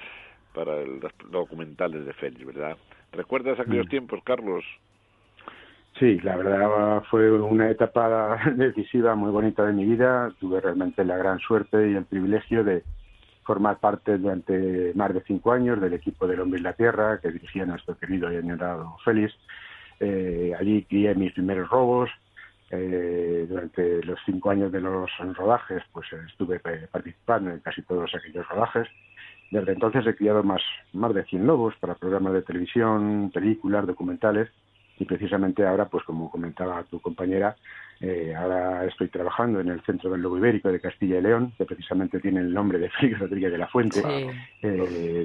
para el, los documentales de Félix, ¿verdad? ¿Recuerdas aquellos mm. tiempos, Carlos? Sí, la verdad fue una etapa decisiva muy bonita de mi vida. Tuve realmente la gran suerte y el privilegio de formar parte durante más de cinco años del equipo del Hombre y la Tierra que dirigía nuestro querido y añorado Félix. Eh, allí crié mis primeros robos, eh, durante los cinco años de los rodajes, pues estuve participando en casi todos aquellos rodajes. Desde entonces he criado más, más de 100 lobos para programas de televisión, películas, documentales y precisamente ahora, pues como comentaba tu compañera, Eh, ahora estoy trabajando en el Centro del Lobo Ibérico de Castilla y León, que precisamente tiene el nombre de Félix Rodríguez de la Fuente, eh,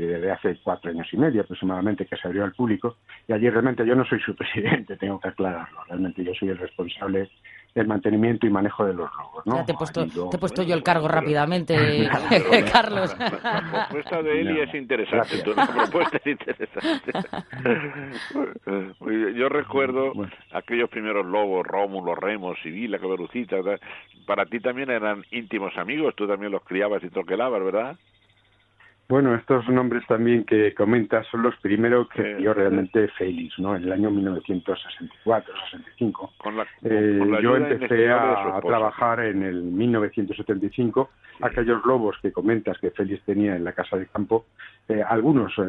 desde hace cuatro años y medio aproximadamente que se abrió al público. Y allí realmente yo no soy su presidente, tengo que aclararlo. Realmente yo soy el responsable el mantenimiento y manejo de los logos. ¿no? Ya te he puesto, te he puesto yo el cargo rápidamente, Carlos. La, propuesta de Eli es interesante. La propuesta es interesante. yo recuerdo aquellos primeros lobos, Rómulo, Remos, Sibila, Caberucita. Para ti también eran íntimos amigos, tú también los criabas y troquelabas, ¿verdad? Bueno, estos nombres también que comentas son los primeros que dio realmente Félix, ¿no? En el año 1964, 65. eh, yo empecé a, trabajar en el 1975. Aquellos lobos que comentas que Félix tenía en la casa de campo, eh, algunos eh,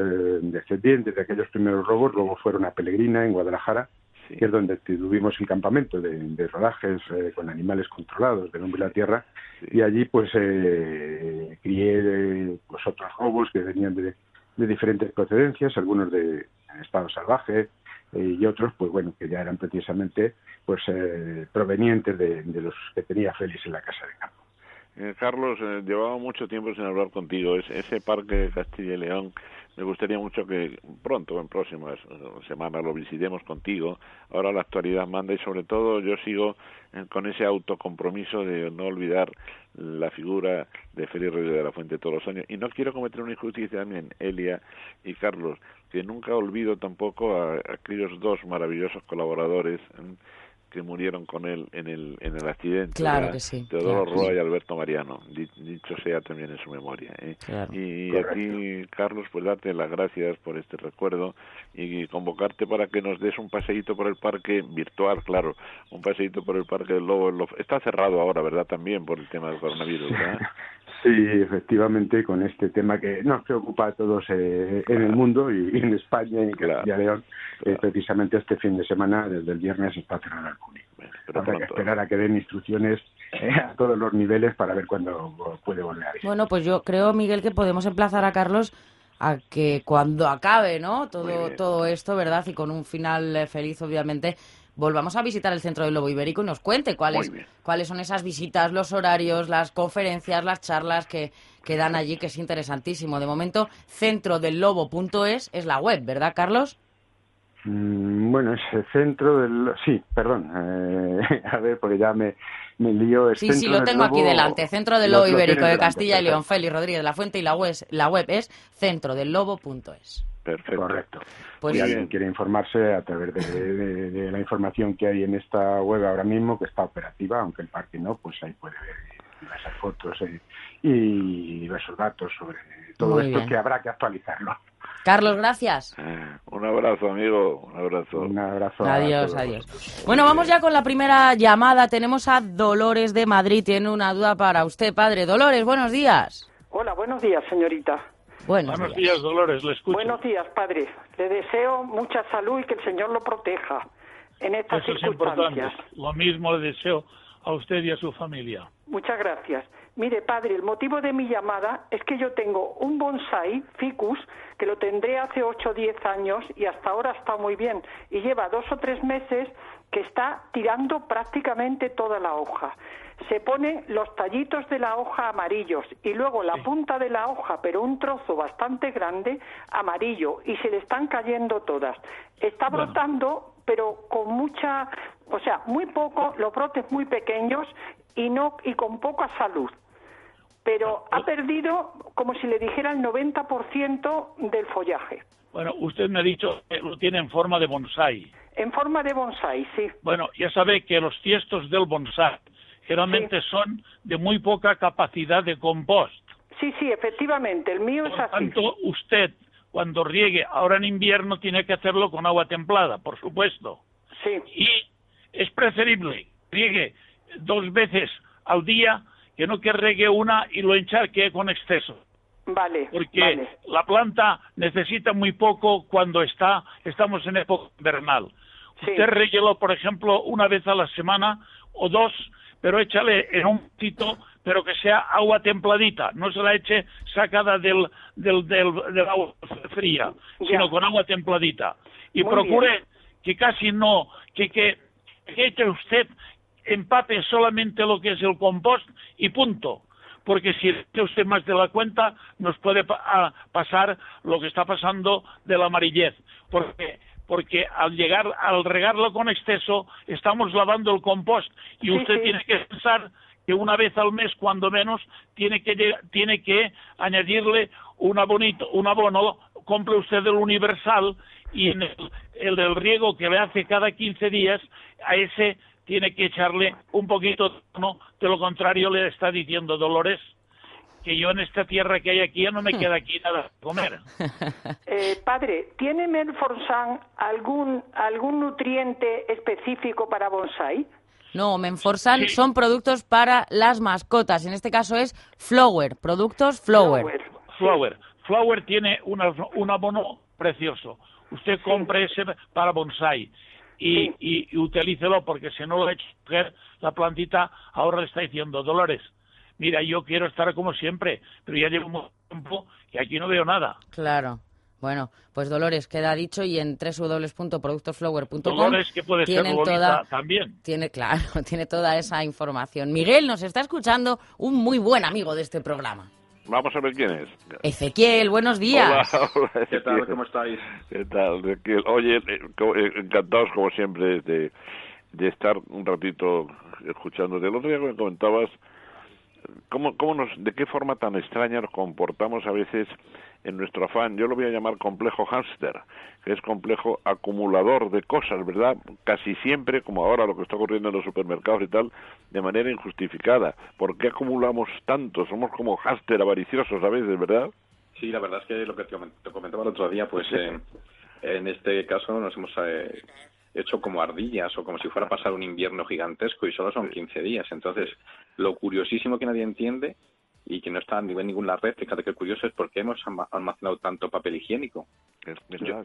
descendientes de aquellos primeros lobos, luego fueron a Pelegrina, en Guadalajara, que es donde tuvimos el campamento de, rodajes eh, con animales controlados del hombre y la tierra, y allí pues eh, crié pues, otros lobos que venían de, diferentes procedencias, algunos de estado salvaje eh, y otros pues bueno que ya eran precisamente pues provenientes de, los que tenía Félix en la casa de campo. Carlos, llevaba mucho tiempo sin hablar contigo. ese parque de Castilla y León me gustaría mucho que pronto, en próximas semanas, lo visitemos contigo. Ahora la actualidad manda y sobre todo yo sigo eh, con ese autocompromiso de no olvidar la figura de Félix Reyes de la Fuente todos los años. Y no quiero cometer una injusticia también, Elia y Carlos, que nunca olvido tampoco a, aquellos dos maravillosos colaboradores. ¿eh? Que murieron con él en el, en el accidente. Claro que sí. Teodoro Roa y Alberto Mariano, dicho sea también en su memoria. ¿eh? Y a ti, Carlos, pues darte las gracias por este recuerdo y convocarte para que nos des un paseíto por el parque virtual, claro, un paseíto por el parque del Lobo. Está cerrado ahora, ¿verdad? También por el tema del coronavirus, ¿verdad? Sí, efectivamente, con este tema que nos preocupa a todos eh, en el mundo y, en España y en Castilla León, eh, precisamente este fin de semana, desde el viernes, está cerrado el CUNY. Habrá que esperar a que den instrucciones eh, a todos los niveles para ver cuándo puede volver a Bueno, pues yo creo, Miguel, que podemos emplazar a Carlos a que cuando acabe, ¿no? Todo, todo esto, ¿verdad? Y con un final feliz, obviamente, volvamos a visitar el Centro del Lobo Ibérico y nos cuente cuáles, cuáles son esas visitas, los horarios, las conferencias, las charlas que, que dan allí, que es interesantísimo. De momento, centrodellobo.es es la web, ¿verdad, Carlos? Mm, bueno, es el centro del... Sí, perdón. Eh, a ver, porque ya me, me lío. sí, sí, lo tengo aquí delante. Centro del Lobo Ibérico de Castilla y León, Félix Rodríguez de la Fuente y la web, la web es centrodellobo.es. Perfecto. Correcto. Pues, si alguien quiere informarse a través de, la información que hay en esta web ahora mismo, que está operativa, aunque el parque no, pues ahí puede ver esas fotos eh, y esos datos sobre todo esto que habrá que actualizarlo. Carlos, gracias. Eh, un abrazo, amigo. Un abrazo. Un abrazo. Adiós, adiós. Bueno, vamos ya con la primera llamada. Tenemos a Dolores de Madrid. Tiene una duda para usted, padre. Dolores, buenos días. Hola, buenos días, señorita. Buenos, días. Dolores, le escucho. Buenos días, padre. Le deseo mucha salud y que el Señor lo proteja en estas Eso circunstancias. Es Lo mismo le deseo a usted y a su familia. Muchas gracias. Mire, padre, el motivo de mi llamada es que yo tengo un bonsai, ficus, que lo tendré hace 8 o 10 años y hasta ahora está muy bien. Y lleva dos o tres meses que está tirando prácticamente toda la hoja se ponen los tallitos de la hoja amarillos y luego la punta de la hoja, pero un trozo bastante grande, amarillo, y se le están cayendo todas. Está brotando, pero con mucha, o sea, muy poco, los brotes muy pequeños y no y con poca salud. Pero ha perdido, como si le dijera, el 90% del follaje. Bueno, usted me ha dicho que lo tiene en forma de bonsai. En forma de bonsai, sí. Bueno, ya sabe que los tiestos del bonsai generalmente son de muy poca capacidad de compost. Sí, sí, efectivamente, el mío es así. tanto, usted cuando riegue ahora en invierno tiene que hacerlo con agua templada, por supuesto. Sí. Y es preferible riegue dos veces al día que no que riegue una y lo encharque con exceso. Vale. Porque la planta necesita muy poco cuando está estamos en época invernal. Usted reguelo, por ejemplo, una vez a la semana o dos pero échale en un poquito, pero que sea agua templadita, no se la eche sacada del, del, del, agua fría, sino con agua templadita. Y procure que casi no, que, que, eche usted empape solamente lo que es el compost y punto. Porque si echa usted más de la cuenta, nos puede pasar lo que está pasando de la amarillez. Porque porque al llegar al regarlo con exceso estamos lavando el compost. Y usted tiene que pensar que una vez al mes cuando menos tiene que tiene que añadirle un abonito, un abono compre usted el universal y en el, del riego que le hace cada 15 días a ese tiene que echarle un poquito no de lo contrario le está diciendo Dolores que yo en esta tierra que hay aquí ya no me queda aquí nada de comer. Eh, padre, ¿tiene Menforsan algún, algún nutriente específico para bonsai? No, Menforsan son productos para las mascotas. En este caso es Flower, productos Flower. Flower. Flower, tiene un abono precioso. Usted compre ese para bonsai y, y, utilícelo porque si no lo ha hecho la plantita ahora le está diciendo Dolores mira, yo quiero estar como siempre, pero ya llevo un tiempo y aquí no veo nada. Claro. Bueno, pues Dolores queda dicho y en www.productosflower.com Dolores que puede ser toda también. Tiene claro, tiene toda esa información. Miguel nos está escuchando, un muy buen amigo de este programa. Vamos a ver quién es. Ezequiel, buenos días. Hola, ¿Qué tal? ¿Cómo estáis? ¿Qué tal, Ezequiel? Oye, eh, eh, encantados como siempre de, de estar un ratito escuchándote. El otro día me comentabas ¿Cómo, cómo nos, ¿De qué forma tan extraña nos comportamos a veces en nuestro afán? Yo lo voy a llamar complejo hámster, que es complejo acumulador de cosas, ¿verdad? Casi siempre, como ahora lo que está ocurriendo en los supermercados y tal, de manera injustificada. ¿Por qué acumulamos tanto? Somos como hámster avariciosos a veces, ¿verdad? Sí, la verdad es que lo que te comentaba el otro día, pues eh, en este caso nos hemos eh, hecho como ardillas o como si fuera a pasar un invierno gigantesco y solo son 15 días. Entonces, lo curiosísimo que nadie entiende y que no está ni en ninguna red, fíjate que curioso es por qué hemos almacenado tanto papel higiénico.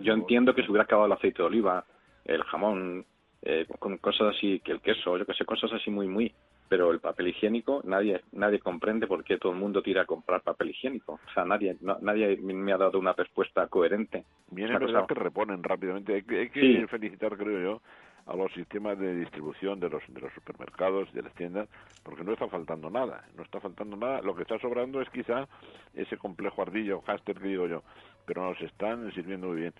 yo, entiendo que se hubiera acabado el aceite de oliva, el jamón, eh, con cosas así, que el queso, yo que sé, cosas así muy, muy pero el papel higiénico nadie nadie comprende por qué todo el mundo tira a comprar papel higiénico. O sea nadie nadie me ha dado una respuesta coherente. Bien es verdad que reponen rápidamente. Hay que, felicitar creo yo a los sistemas de distribución de los de los supermercados de las tiendas porque no está faltando nada no está faltando nada lo que está sobrando es quizá ese complejo ardillo haster que digo yo pero nos están sirviendo muy bien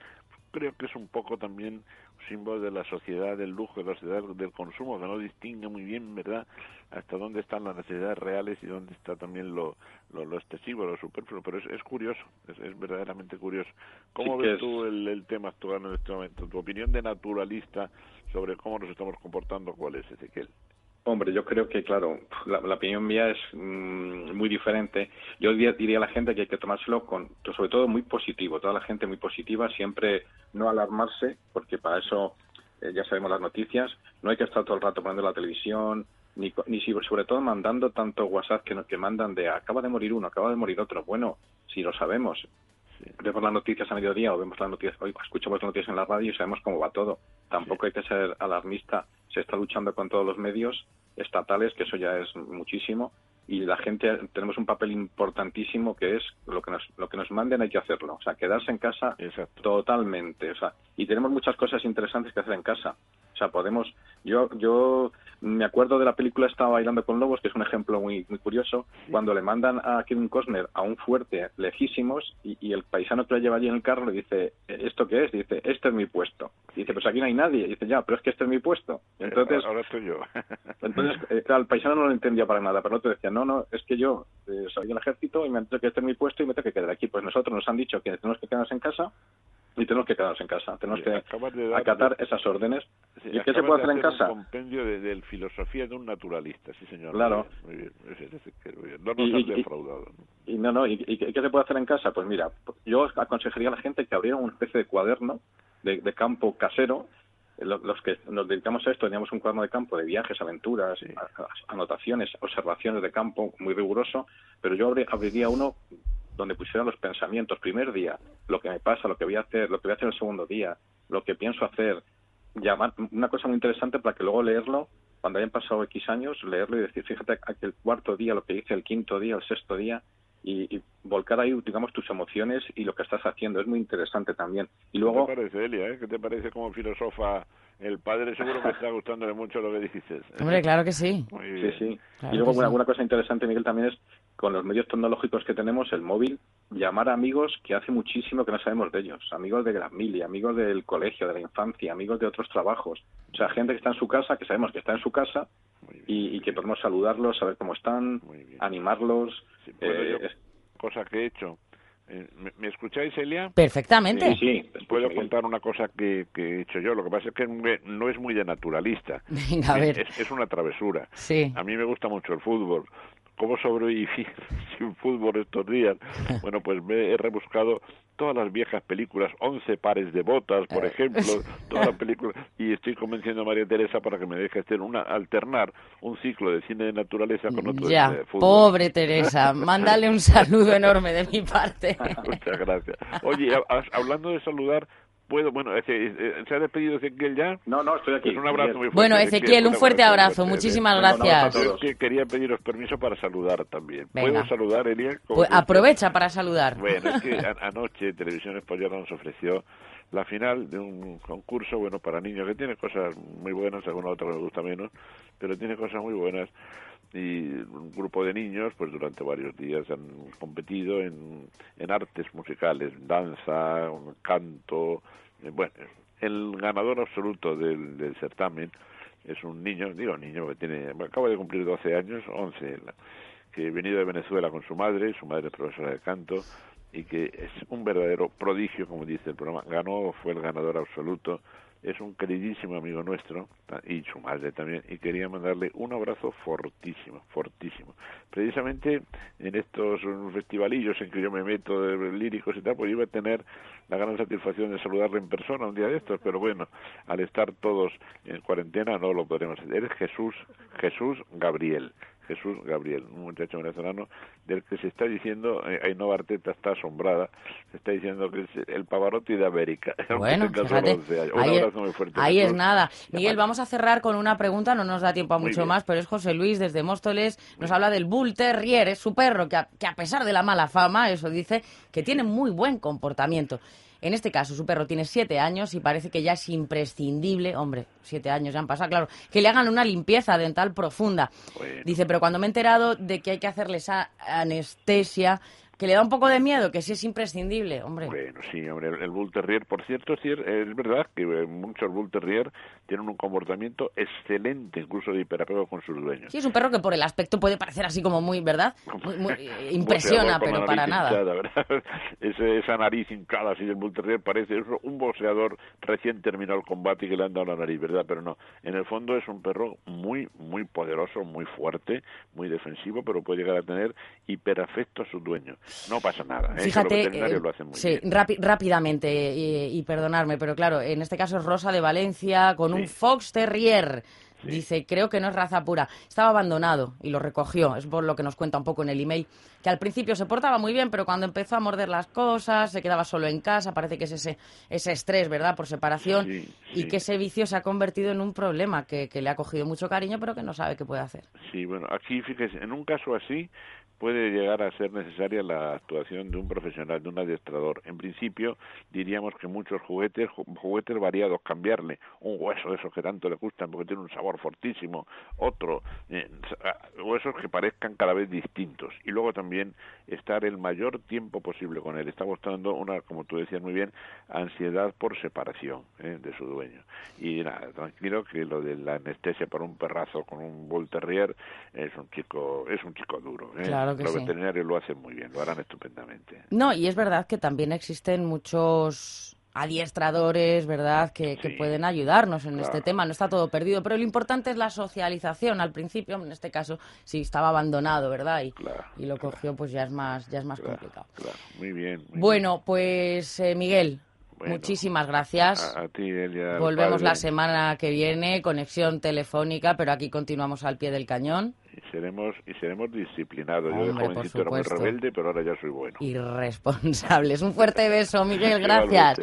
creo que es un poco también símbolo de la sociedad del lujo, de la sociedad del consumo, que no distingue muy bien, ¿verdad?, hasta dónde están las necesidades reales y dónde está también lo, lo, lo excesivo, lo superfluo. Pero es, es curioso, es, verdaderamente curioso. ¿Cómo ves tú el, el, tema actual en este momento? ¿Tu opinión de naturalista sobre cómo nos estamos comportando, cuál es, Ezequiel? Hombre, yo creo que, claro, la, opinión mía es mm, muy diferente. Yo diría a la gente que hay que tomárselo con, sobre todo, muy positivo. Toda la gente muy positiva, siempre no alarmarse, porque para eso eh, ya sabemos las noticias. No hay que estar todo el rato poniendo la televisión, ni, ni sobre todo mandando tanto WhatsApp que, que mandan de acaba de morir uno, acaba de morir otro. Bueno, si lo sabemos, vemos las noticias a mediodía o vemos las noticias, hoy escuchamos las noticias en la radio y sabemos cómo va todo. Tampoco hay que ser alarmista. Se está luchando con todos los medios estatales, que eso ya es muchísimo, y la gente tenemos un papel importantísimo que es lo que nos lo que nos manden hay que hacerlo o sea quedarse en casa totalmente o sea y tenemos muchas cosas interesantes que hacer en casa o sea podemos yo yo me acuerdo de la película Estaba bailando con lobos que es un ejemplo muy muy curioso cuando le mandan a Kevin Costner a un fuerte lejísimos y, y, el paisano que lo lleva allí en el carro le dice esto qué es dice este es mi puesto. Dice pues aquí no hay nadie. Dice ya pero es que este es mi puesto. Entonces ahora estoy yo. entonces eh, claro, el paisano no lo entendía para nada pero no te decía no, no, es que yo eh, soy del ejército y me tengo que estar en mi puesto y me tengo que quedar aquí. Pues nosotros nos han dicho que tenemos que quedarnos en casa y tenemos que quedarnos en casa. Tenemos que acatar esas órdenes. ¿Y qué se puede hacer en casa? Un compendio de, filosofía de un naturalista, sí señor. Claro. Muy bien, No nos y, defraudado. Y, no, no, ¿y, qué se puede hacer en casa? Pues mira, yo aconsejaría a la gente que abriera una especie de cuaderno de, de campo casero los que nos dedicamos a esto teníamos un cuaderno de campo de viajes, aventuras, anotaciones, observaciones de campo muy riguroso, pero yo abriría uno donde pusiera los pensamientos, primer día, lo que me pasa, lo que voy a hacer, lo que voy a hacer el segundo día, lo que pienso hacer, llamar, una cosa muy interesante para que luego leerlo, cuando hayan pasado X años, leerlo y decir, fíjate aquel cuarto día, lo que hice el quinto día, el sexto día, y, volcar ahí, digamos, tus emociones y lo que estás haciendo. Es muy interesante también. Y luego... ¿Qué te parece, Elia? Eh? ¿Qué te parece como filosofa el padre seguro que está gustándole mucho lo que dices. Hombre, claro que sí. Sí, sí. y luego una, cosa interesante, Miguel, también es con los medios tecnológicos que tenemos, el móvil, llamar a amigos que hace muchísimo que no sabemos de ellos, amigos de Gran Mili, amigos del colegio, de la infancia, amigos de otros trabajos, o sea, gente que está en su casa, que sabemos que está en su casa y, que podemos saludarlos, saber cómo están, animarlos. Eh, cosa que he hecho. Eh, ¿me, escucháis, Elia? Perfectamente. Sí, sí. Puedo contar una cosa que, he hecho yo. Lo que pasa es que no es muy de naturalista. Venga, a ver. Es, es, una travesura. Sí. A mí me gusta mucho el fútbol. ¿Cómo sobreviví sin fútbol estos días? Bueno, pues me he rebuscado todas las viejas películas, 11 pares de botas, por eh. ejemplo, todas las películas, y estoy convenciendo a María Teresa para que me deje hacer una, alternar un ciclo de cine de naturaleza con otro ya, de fútbol. pobre Teresa, mándale un saludo enorme de mi parte. Muchas gracias. Oye, hablando de saludar, puedo, bueno, eh, ¿se ha despedido Ezequiel ya? No, no, estoy aquí. Un abrazo muy fuerte. Bueno, Ezequiel, un fuerte abrazo, muchísimas gracias. quería pediros permiso para saludar también. ¿Puedo saludar, Elia? Pues aprovecha para saludar. Bueno, es que anoche Televisión Española nos ofreció la final de un concurso, bueno, para niños, que tiene cosas muy buenas, alguna otra me gusta menos, pero tiene cosas muy buenas y un grupo de niños pues durante varios días han competido en, en artes musicales, danza, canto, eh, bueno, el ganador absoluto del, del, certamen es un niño, digo niño que tiene, acaba de cumplir 12 años, 11, que ha venido de Venezuela con su madre, su madre es profesora de canto, y que es un verdadero prodigio, como dice el programa, ganó, fue el ganador absoluto, es un queridísimo amigo nuestro y su madre también y quería mandarle un abrazo fortísimo, fortísimo. Precisamente en estos festivalillos en que yo me meto de líricos y tal, pues iba a tener la gran satisfacción de saludarle en persona un día de estos, pero bueno, al estar todos en cuarentena no lo podremos hacer. Es Jesús, Jesús Gabriel. Jesús Gabriel, un muchacho venezolano del que se está diciendo, eh, Ainhoa Arteta está asombrada, se está diciendo que es el Pavarotti de América. Bueno, fíjate, ahí, ahí es nada. Miguel, vamos a cerrar con una pregunta, no nos da tiempo a mucho más, pero es José Luis desde Móstoles, nos habla del Bull Terrier, es su perro, que que a pesar de la mala fama, eso dice, que tiene muy buen comportamiento. En este caso, su perro tiene siete años y parece que ya es imprescindible, hombre, siete años ya han pasado, claro, que le hagan una limpieza dental profunda. Dice, pero cuando me he enterado de que hay que hacerle esa anestesia, que le da un poco de miedo, que sí es imprescindible, hombre. Bueno, sí, hombre, el, Bull Terrier, por cierto, es, verdad que eh, muchos Bull Terrier tienen un comportamiento excelente, incluso de hiperapego con sus dueños. Sí, es un perro que por el aspecto puede parecer así como muy, ¿verdad? Muy, eh, impresiona, pero para nada. esa nariz hincada así del Bull Terrier parece un boxeador recién terminado el combate y que le han dado la nariz, ¿verdad? Pero no, en el fondo es un perro muy, muy poderoso, muy fuerte, muy defensivo, pero puede llegar a tener hiperafecto a sus dueños. No pasa nada. ¿eh? Fíjate, eh, sí, rápidamente, y, perdonarme, pero claro, en este caso es Rosa de Valencia con un Fox Terrier. Dice, creo que no es raza pura. Estaba abandonado y lo recogió. Es por lo que nos cuenta un poco en el email. Que al principio se portaba muy bien, pero cuando empezó a morder las cosas, se quedaba solo en casa. Parece que es ese, ese estrés, ¿verdad? Por separación. y que ese vicio se ha convertido en un problema que, que le ha cogido mucho cariño, pero que no sabe qué puede hacer. Sí, bueno, aquí fíjese, en un caso así, puede llegar a ser necesaria la actuación de un profesional, de un adiestrador. En principio, diríamos que muchos juguetes, juguetes variados, cambiarle un hueso de esos que tanto le gustan porque tiene un sabor fortísimo, otro, eh, huesos que parezcan cada vez distintos. Y luego también estar el mayor tiempo posible con él. Está mostrando una, como tú decías muy bien, ansiedad por separación eh, de su dueño. Y nada, tranquilo que lo de la anestesia para un perrazo con un Bull Terrier es un chico, es un chico duro. ¿eh? Los veterinarios lo hacen muy bien, lo harán estupendamente. No, y es verdad que también existen muchos adiestradores, ¿verdad?, que, pueden ayudarnos en este tema. No está todo perdido, pero lo importante es la socialización. Al principio, en este caso, si estaba abandonado, ¿verdad? Y, y lo cogió, pues ya es más, ya es más complicado. Muy bien. bueno, pues eh, Miguel, Muchísimas gracias. A, ti, Elia. Volvemos la semana que viene, conexión telefónica, pero aquí continuamos al pie del cañón. Y seremos, y seremos disciplinados. Yo de jovencito era muy rebelde, pero ahora ya soy bueno. Irresponsables. Un fuerte beso, Miguel, gracias.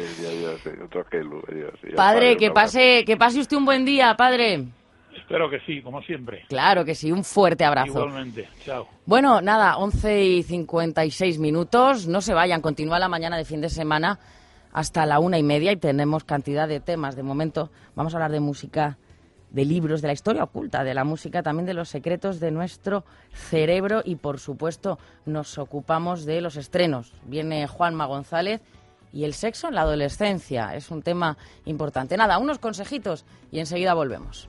padre, que pase, que pase usted un buen día, padre. Espero que sí, como siempre. Claro que sí, un fuerte abrazo. Igualmente, chao. Bueno, nada, 11 y 56 minutos, no se vayan, continúa la mañana de fin de semana hasta la una y media y tenemos cantidad de temas. De momento vamos a hablar de música, de libros, de la historia oculta de la música, también de los secretos de nuestro cerebro y, por supuesto, nos ocupamos de los estrenos. Viene Juanma González y el sexo en la adolescencia. Es un tema importante. Nada, unos consejitos y enseguida volvemos.